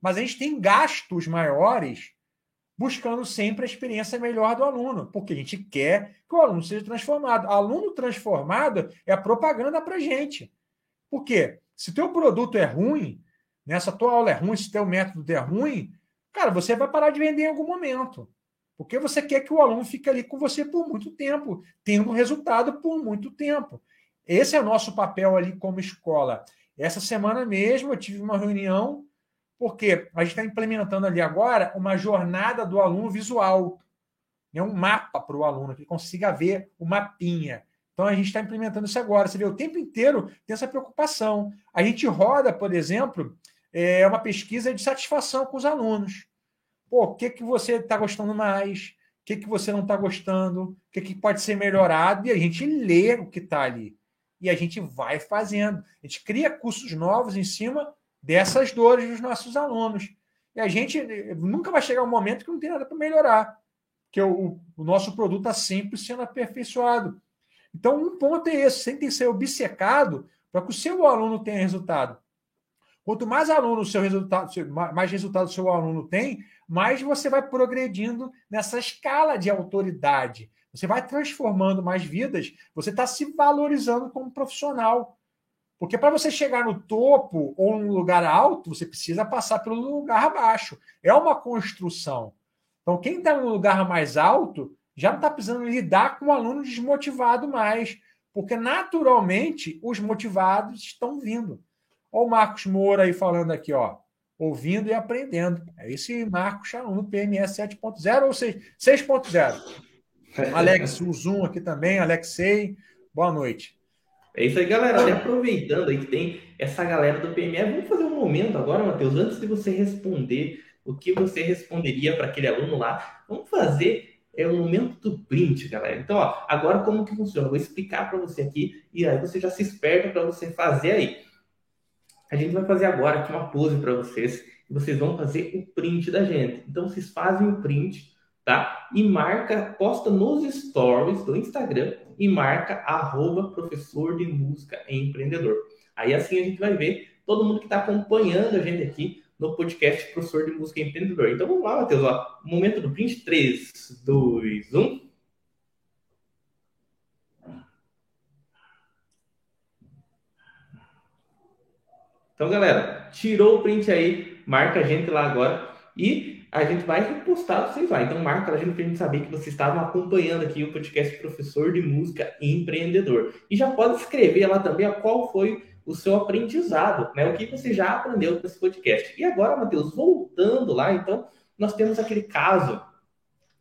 Speaker 2: mas a gente tem gastos maiores buscando sempre a experiência melhor do aluno, porque a gente quer que o aluno seja transformado. Aluno transformado é a propaganda para a gente. Por quê? Se teu produto é ruim, nessa tua aula é ruim, se teu método é ruim, cara, você vai parar de vender em algum momento. Porque você quer que o aluno fique ali com você por muito tempo, tendo resultado por muito tempo. Esse é o nosso papel ali como escola. Essa semana mesmo eu tive uma reunião porque a gente está implementando ali agora uma jornada do aluno visual, né? um mapa para o aluno, que ele consiga ver o mapinha. Então a gente está implementando isso agora. Você vê, o tempo inteiro tem essa preocupação. A gente roda, por exemplo, é uma pesquisa de satisfação com os alunos. Pô, o que, que você está gostando mais? O que, que você não está gostando, o que, que pode ser melhorado, e a gente lê o que está ali. E a gente vai fazendo. A gente cria cursos novos em cima dessas dores dos nossos alunos. E a gente nunca vai chegar um momento que não tem nada para melhorar, que o, o nosso produto está sempre sendo aperfeiçoado. Então, um ponto é esse: você tem que ser obcecado para que o seu aluno tenha resultado. Quanto mais aluno o seu resultado, mais resultado o seu aluno tem, mais você vai progredindo nessa escala de autoridade. Você vai transformando mais vidas, você está se valorizando como profissional. Porque para você chegar no topo ou num lugar alto, você precisa passar pelo lugar abaixo. É uma construção. Então, quem está no lugar mais alto já não está precisando lidar com o aluno desmotivado mais, porque naturalmente os motivados estão vindo. Olha o Marcos Moura aí falando aqui, ó. Ouvindo e aprendendo. É esse Marcos, aluno PMS 7.0 ou 6.0. [laughs] Alex, o Zoom aqui também, Alexei, boa noite.
Speaker 1: É isso aí, galera. E aproveitando aí que tem essa galera do PME, vamos fazer um momento agora, Matheus, antes de você responder o que você responderia para aquele aluno lá, vamos fazer é o momento do print, galera. Então, ó, agora como que funciona? Eu vou explicar para você aqui e aí você já se esperta para você fazer aí. A gente vai fazer agora aqui uma pose para vocês e vocês vão fazer o print da gente. Então, vocês fazem o print, tá? E marca, posta nos stories do Instagram e marca arroba professor de música empreendedor. Aí assim a gente vai ver todo mundo que está acompanhando a gente aqui no podcast Professor de Música Empreendedor. Então vamos lá, Matheus. Ó. Momento do print. 3, 2, 1. Então, galera, tirou o print aí, marca a gente lá agora e a gente vai repostar vocês lá. Então, marca a gente para a gente saber que vocês estavam acompanhando aqui o podcast Professor de Música Empreendedor. E já pode escrever lá também qual foi o seu aprendizado, né? O que você já aprendeu com esse podcast. E agora, Matheus, voltando lá, então, nós temos aquele caso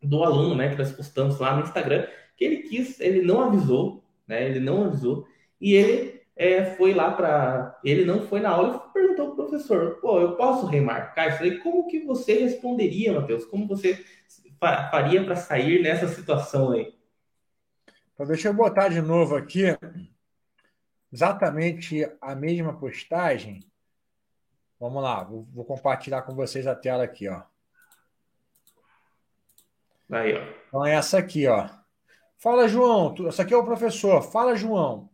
Speaker 1: do aluno, né, que nós postamos lá no Instagram, que ele quis, ele não avisou, né? Ele não avisou e ele é, foi lá para, ele não foi na aula perguntou pro professor, pô, eu posso remarcar isso aí? Como que você responderia, Matheus? Como você faria para sair nessa situação aí?
Speaker 2: Então, deixa eu botar de novo aqui exatamente a mesma postagem. Vamos lá, vou, vou, compartilhar com vocês a tela aqui, ó.
Speaker 1: Aí, ó.
Speaker 2: Então é essa aqui, ó. Fala, João. Tu, essa aqui é o professor. Fala, João.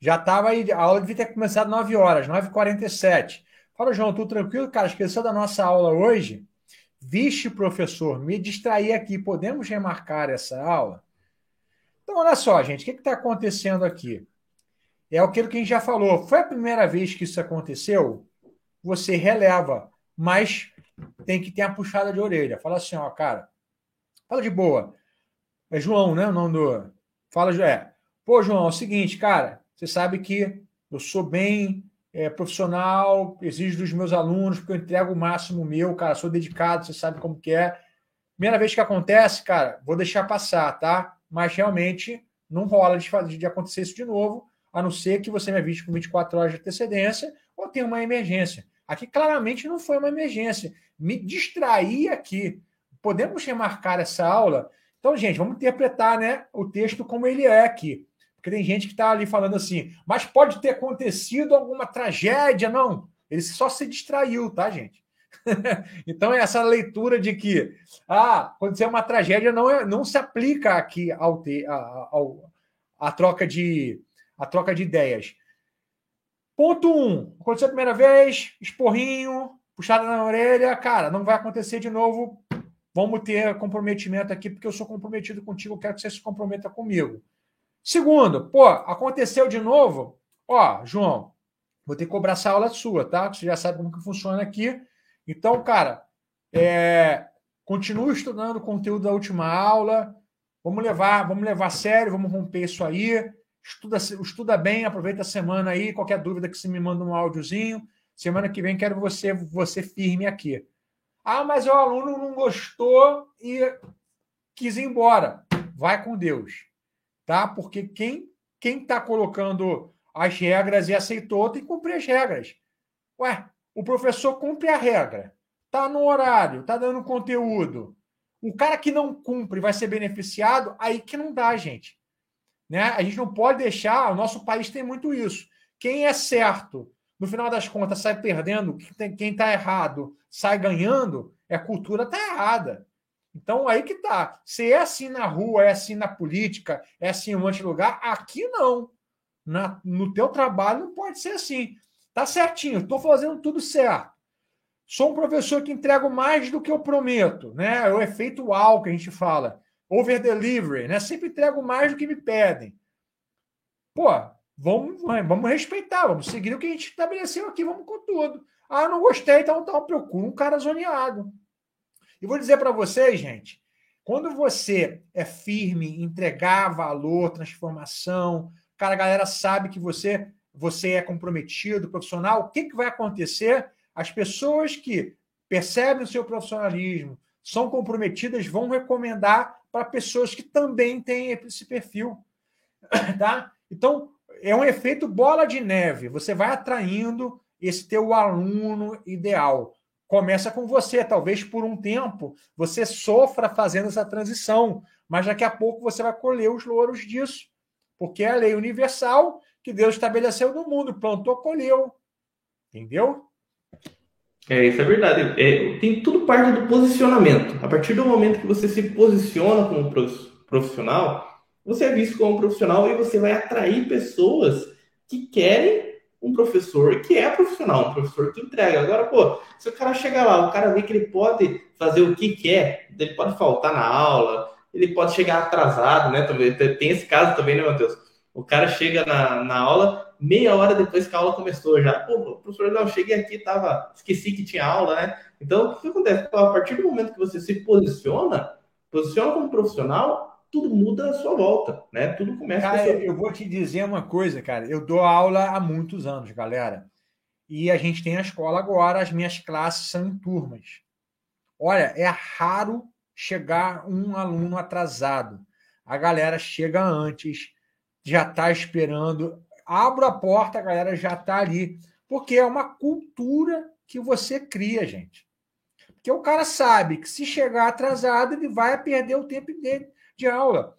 Speaker 2: Já estava aí, a aula devia ter começado 9 horas, 9h47. Fala, João, tudo tranquilo? Cara, esqueceu da nossa aula hoje? Vixe, professor, me distraí aqui. Podemos remarcar essa aula? Então, olha só, gente, o que está acontecendo aqui? É aquilo que a gente já falou. Foi a primeira vez que isso aconteceu? Você releva, mas tem que ter a puxada de orelha. Fala assim, ó, cara, fala de boa. É João, né? O nome do. Fala, é. Pô, João, é o seguinte, cara, você sabe que eu sou bem é, profissional, exijo dos meus alunos, porque eu entrego o máximo meu, cara, sou dedicado, você sabe como que é. Primeira vez que acontece, cara, vou deixar passar, tá? Mas realmente não rola de, de acontecer isso de novo a não ser que você me avise com 24 horas de antecedência ou tenha uma emergência. Aqui claramente não foi uma emergência. Me distraí aqui. Podemos remarcar essa aula? Então, gente, vamos interpretar né, o texto como ele é aqui. Porque tem gente que está ali falando assim, mas pode ter acontecido alguma tragédia. Não, ele só se distraiu, tá, gente? [laughs] então, essa leitura de que ah, aconteceu uma tragédia não, é, não se aplica aqui ao, te, a troca de, a troca de ideias. Ponto 1. Um, aconteceu a primeira vez, esporrinho, puxada na orelha. Cara, não vai acontecer de novo. Vamos ter comprometimento aqui, porque eu sou comprometido contigo, eu quero que você se comprometa comigo. Segundo, pô, aconteceu de novo. Ó, João, vou ter que cobrar essa aula sua, tá? Você já sabe como que funciona aqui. Então, cara, é, continue estudando o conteúdo da última aula. Vamos levar, vamos levar a sério, vamos romper isso aí. Estuda, estuda bem, aproveita a semana aí. Qualquer dúvida que você me manda um áudiozinho. Semana que vem quero você, você firme aqui. Ah, mas o aluno não gostou e quis ir embora. Vai com Deus, tá? Porque quem quem está colocando as regras e aceitou tem que cumprir as regras. Ué, o professor cumpre a regra, tá no horário, tá dando conteúdo. O cara que não cumpre vai ser beneficiado, aí que não dá, gente. Né? A gente não pode deixar, o nosso país tem muito isso. Quem é certo, no final das contas, sai perdendo, quem está errado sai ganhando, é a cultura está errada. Então, aí que tá. Se é assim na rua, é assim na política, é assim em um monte de lugar, aqui não. Na, no teu trabalho não pode ser assim. Tá certinho, estou fazendo tudo certo. Sou um professor que entrego mais do que eu prometo, né? É o efeito UAU que a gente fala. Over delivery, né? Sempre entrego mais do que me pedem. Pô, vamos, vamos respeitar, vamos seguir o que a gente estabeleceu aqui, vamos com tudo. Ah, não gostei, então, então procura um cara zoneado. E vou dizer para vocês, gente, quando você é firme, entregar valor, transformação, cara, a galera sabe que você você é comprometido, profissional, o que, que vai acontecer? As pessoas que percebem o seu profissionalismo, são comprometidas, vão recomendar para pessoas que também têm esse perfil. [clears throat] Tá? Então, é um efeito bola de neve. Você vai atraindo esse teu aluno ideal. Começa com você, talvez por um tempo você sofra fazendo essa transição, mas daqui a pouco você vai colher os louros disso, porque é a lei universal que Deus estabeleceu no mundo, plantou, colheu. Entendeu?
Speaker 1: É, isso é verdade. É, tem tudo parte do posicionamento. A partir do momento que você se posiciona como profissional, você é visto como profissional e você vai atrair pessoas que querem um professor que é profissional, um professor que entrega. Agora, pô, se o cara chegar lá, o cara vê que ele pode fazer o que quer, ele pode faltar na aula, ele pode chegar atrasado, né? Tem esse caso também, né, Matheus? O cara chega na, na aula, meia hora depois que a aula começou já. Pô, professor, não, cheguei aqui, tava, esqueci que tinha aula, né? Então, o que acontece? A partir do momento que você se posiciona, posiciona como profissional, tudo muda à sua volta, né? Tudo começa
Speaker 2: cara, a eu vou te dizer uma coisa, cara. Eu dou aula há muitos anos, galera. E a gente tem a escola agora, as minhas classes são em turmas. Olha, é raro chegar um aluno atrasado. A galera chega antes, já está esperando. Abro a porta, a galera já está ali. Porque é uma cultura que você cria, gente. Porque o cara sabe que se chegar atrasado, ele vai perder o tempo dele de aula.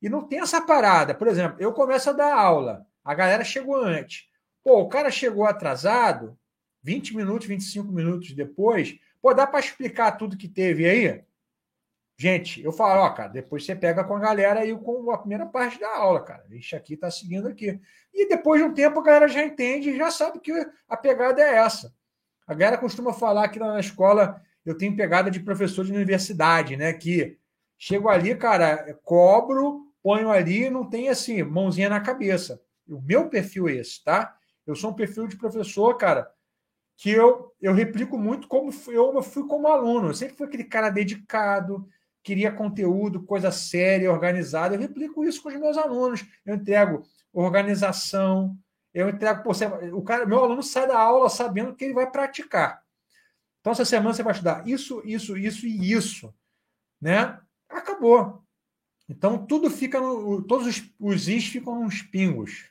Speaker 2: E não tem essa parada. Por exemplo, eu começo a dar aula, a galera chegou antes. Pô, o cara chegou atrasado, 20 minutos, 25 minutos depois. Pô, dá para explicar tudo que teve aí? Gente, eu falo, ó, cara, depois você pega com a galera aí com a primeira parte da aula, cara. Isso aqui tá seguindo aqui. E depois de um tempo a galera já entende e já sabe que a pegada é essa. A galera costuma falar que na escola eu tenho pegada de professor de universidade, né? Que chego ali, cara, cobro, ponho ali, não tem assim, mãozinha na cabeça. O meu perfil é esse, tá? Eu sou um perfil de professor, cara, que eu, eu replico muito como eu fui como aluno. Eu sempre fui aquele cara dedicado, queria conteúdo, coisa séria, organizada. Eu replico isso com os meus alunos. Eu entrego organização, eu entrego. Pô, você, o cara, meu aluno sai da aula sabendo que ele vai praticar. Então, essa semana você vai estudar isso, isso, isso e isso. Né? Acabou. Então, tudo fica no. Todos os, os is ficam nos pingos.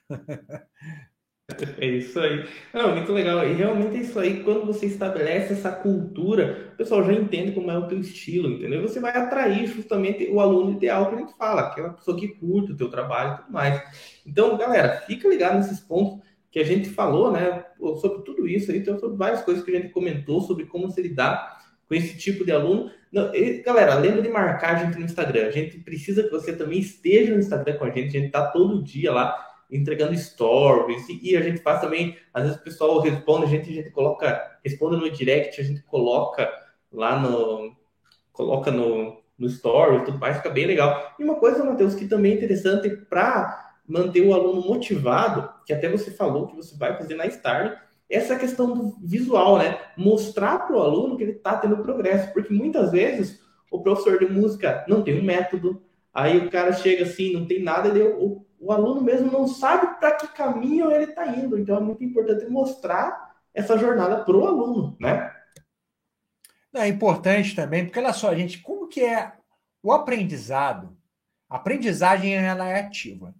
Speaker 1: É isso aí. Não, muito legal. E realmente é isso aí. Quando você estabelece essa cultura, o pessoal já entende como é o teu estilo, entendeu? Você vai atrair justamente o aluno ideal que a gente fala, aquela pessoa que curte o teu trabalho e tudo mais. Então, galera, fica ligado nesses pontos que a gente falou, né? Sobre tudo isso aí, então, sobre várias coisas que a gente comentou sobre como se lidar com esse tipo de aluno. Não, e, galera, lembra de marcar a gente no Instagram. A gente precisa que você também esteja no Instagram com a gente. A gente tá todo dia lá entregando stories, e a gente faz também, às vezes o pessoal responde, a gente, a gente coloca, responde no direct, a gente coloca lá no, coloca no, no story, tudo mais, fica bem legal. E uma coisa, Matheus, que também é interessante para manter o aluno motivado, que até você falou que você vai fazer na Star, essa questão do visual, né? Mostrar para o aluno que ele está tendo progresso, porque muitas vezes o professor de música não tem um método, aí o cara chega assim, não tem nada, ele, o o aluno mesmo não sabe para que caminho ele está indo. Então é muito importante mostrar essa jornada para o aluno, né?
Speaker 2: É importante também, porque olha só, gente, como que é o aprendizado? A aprendizagem ela é ativa.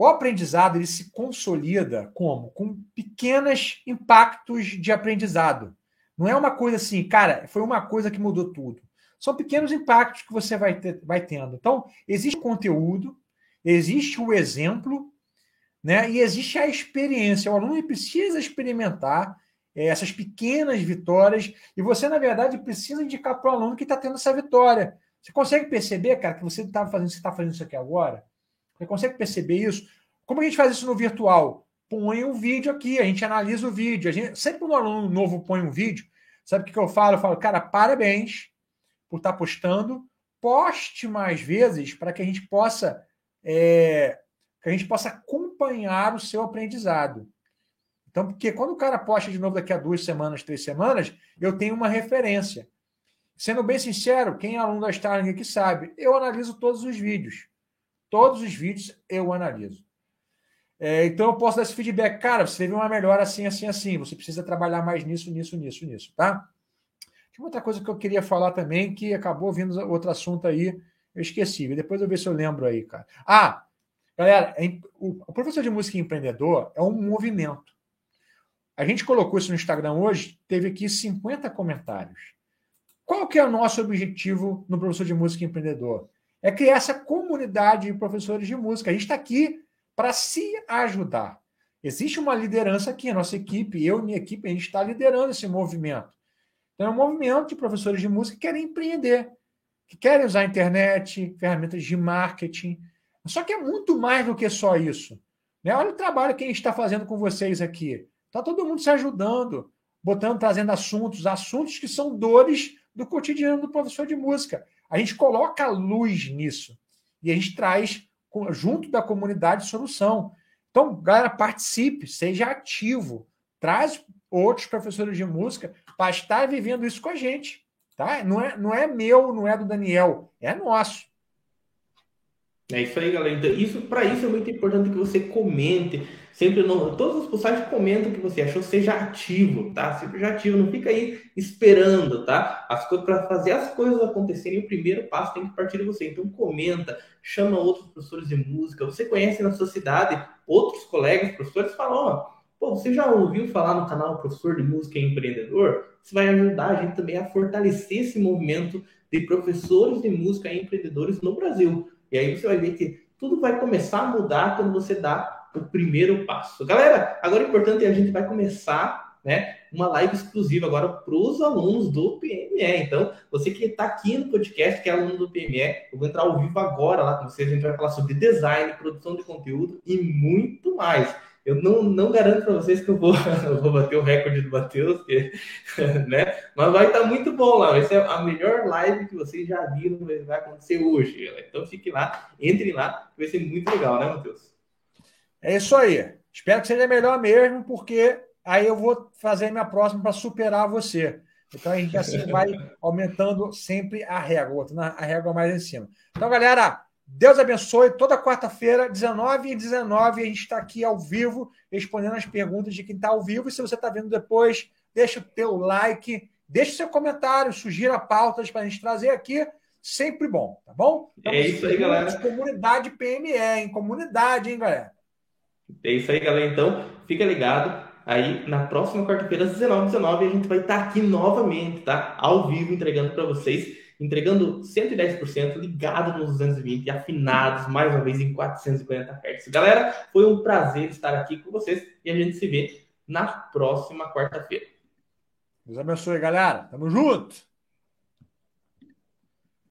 Speaker 2: O aprendizado ele se consolida como? Com pequenos impactos de aprendizado. Não é uma coisa assim, cara, foi uma coisa que mudou tudo. São pequenos impactos que você vai, ter, vai tendo. Então, existe conteúdo, existe o exemplo, né? E existe a experiência. O aluno precisa experimentar é, essas pequenas vitórias, e você, na verdade, precisa indicar para o aluno que está tendo essa vitória. Você consegue perceber, cara, que você está fazendo, você está fazendo isso aqui agora? Você consegue perceber isso? Como a gente faz isso no virtual? Põe um vídeo aqui, a gente analisa o vídeo. A gente, sempre quando um aluno novo põe um vídeo, sabe o que, que eu falo? Eu falo, cara, parabéns por estar tá postando. Poste mais vezes para que a gente possa é, que a gente possa acompanhar o seu aprendizado. Então, porque quando o cara posta de novo daqui a duas semanas, três semanas, eu tenho uma referência. Sendo bem sincero, quem é aluno da Starling aqui sabe, eu analiso todos os vídeos. Todos os vídeos eu analiso. É, então eu posso dar esse feedback. Cara, você teve uma melhora assim, assim, assim. Você precisa trabalhar mais nisso, nisso, nisso, nisso, tá? Tinha outra coisa que eu queria falar também, que acabou vindo outro assunto aí. Eu esqueci. Depois eu ver se eu lembro aí, cara. Ah, galera, é o professor de música empreendedor é um movimento. A gente colocou isso no Instagram hoje, teve aqui 50 comentários. Qual que é o nosso objetivo no professor de música empreendedor? É criar essa comunidade de professores de música. A gente está aqui para se ajudar. Existe uma liderança aqui, a nossa equipe, eu e minha equipe, a gente está liderando esse movimento. Então, é um movimento de professores de música que querem empreender, que querem usar a internet, ferramentas de marketing. Só que é muito mais do que só isso. Né? Olha o trabalho que a gente está fazendo com vocês aqui. Está todo mundo se ajudando, botando, trazendo assuntos, assuntos que são dores do cotidiano do professor de música. A gente coloca luz nisso e a gente traz, junto da comunidade, solução. Então, galera, participe, seja ativo, traz outros professores de música para estar vivendo isso com a gente. Tá? Não, é, não é meu, não é do Daniel, é nosso.
Speaker 1: É isso aí, galera. Então, isso, para isso é muito importante que você comente. Sempre no, todas as postagens comenta o que você achou, seja ativo, tá? Seja ativo, não fica aí esperando, tá? As coisas para fazer as coisas acontecerem, o primeiro passo tem que partir de você. Então comenta, chama outros professores de música. Você conhece na sua cidade outros colegas professores, fala, ó, pô, você já ouviu falar no canal Professor de Música Empreendedor? Isso vai ajudar a gente também a fortalecer esse movimento de professores de música e empreendedores no Brasil. E aí você vai ver que tudo vai começar a mudar quando você dá o primeiro passo. Galera, agora o importante é a gente vai começar né, uma live exclusiva agora para os alunos do PME. Então, você que está aqui no podcast, que é aluno do PME, eu vou entrar ao vivo agora lá com vocês. A gente vai falar sobre design, produção de conteúdo e muito mais. Eu não, não garanto para vocês que eu vou, [laughs] eu vou bater o recorde do Matheus, [laughs] né? mas vai estar tá muito bom lá. Vai ser a melhor live que vocês já viram, vai acontecer hoje. Então fique lá, entre lá, vai ser muito legal, né, Matheus?
Speaker 2: É isso aí. Espero que seja melhor mesmo, porque aí eu vou fazer minha próxima para superar você. Então a gente assim [laughs] vai aumentando sempre a régua, botando a régua mais em cima. Então, galera, Deus abençoe. Toda quarta-feira, 19 e 19, a gente está aqui ao vivo, respondendo as perguntas de quem está ao vivo. E se você está vendo depois, deixa o teu like, deixa o seu comentário, sugira pautas para a gente trazer aqui. Sempre bom, tá bom?
Speaker 1: Então, é isso aí, galera.
Speaker 2: Comunidade PME, hein? Comunidade, hein, galera?
Speaker 1: É isso aí, galera. Então, fica ligado. Aí, na próxima quarta-feira, às 19 19 a gente vai estar aqui novamente, tá? Ao vivo, entregando para vocês entregando 110%, ligado nos 220 e afinados mais uma vez em 440 Hz. Galera, foi um prazer estar aqui com vocês e a gente se vê na próxima quarta-feira.
Speaker 2: Deus abençoe, galera. Tamo junto!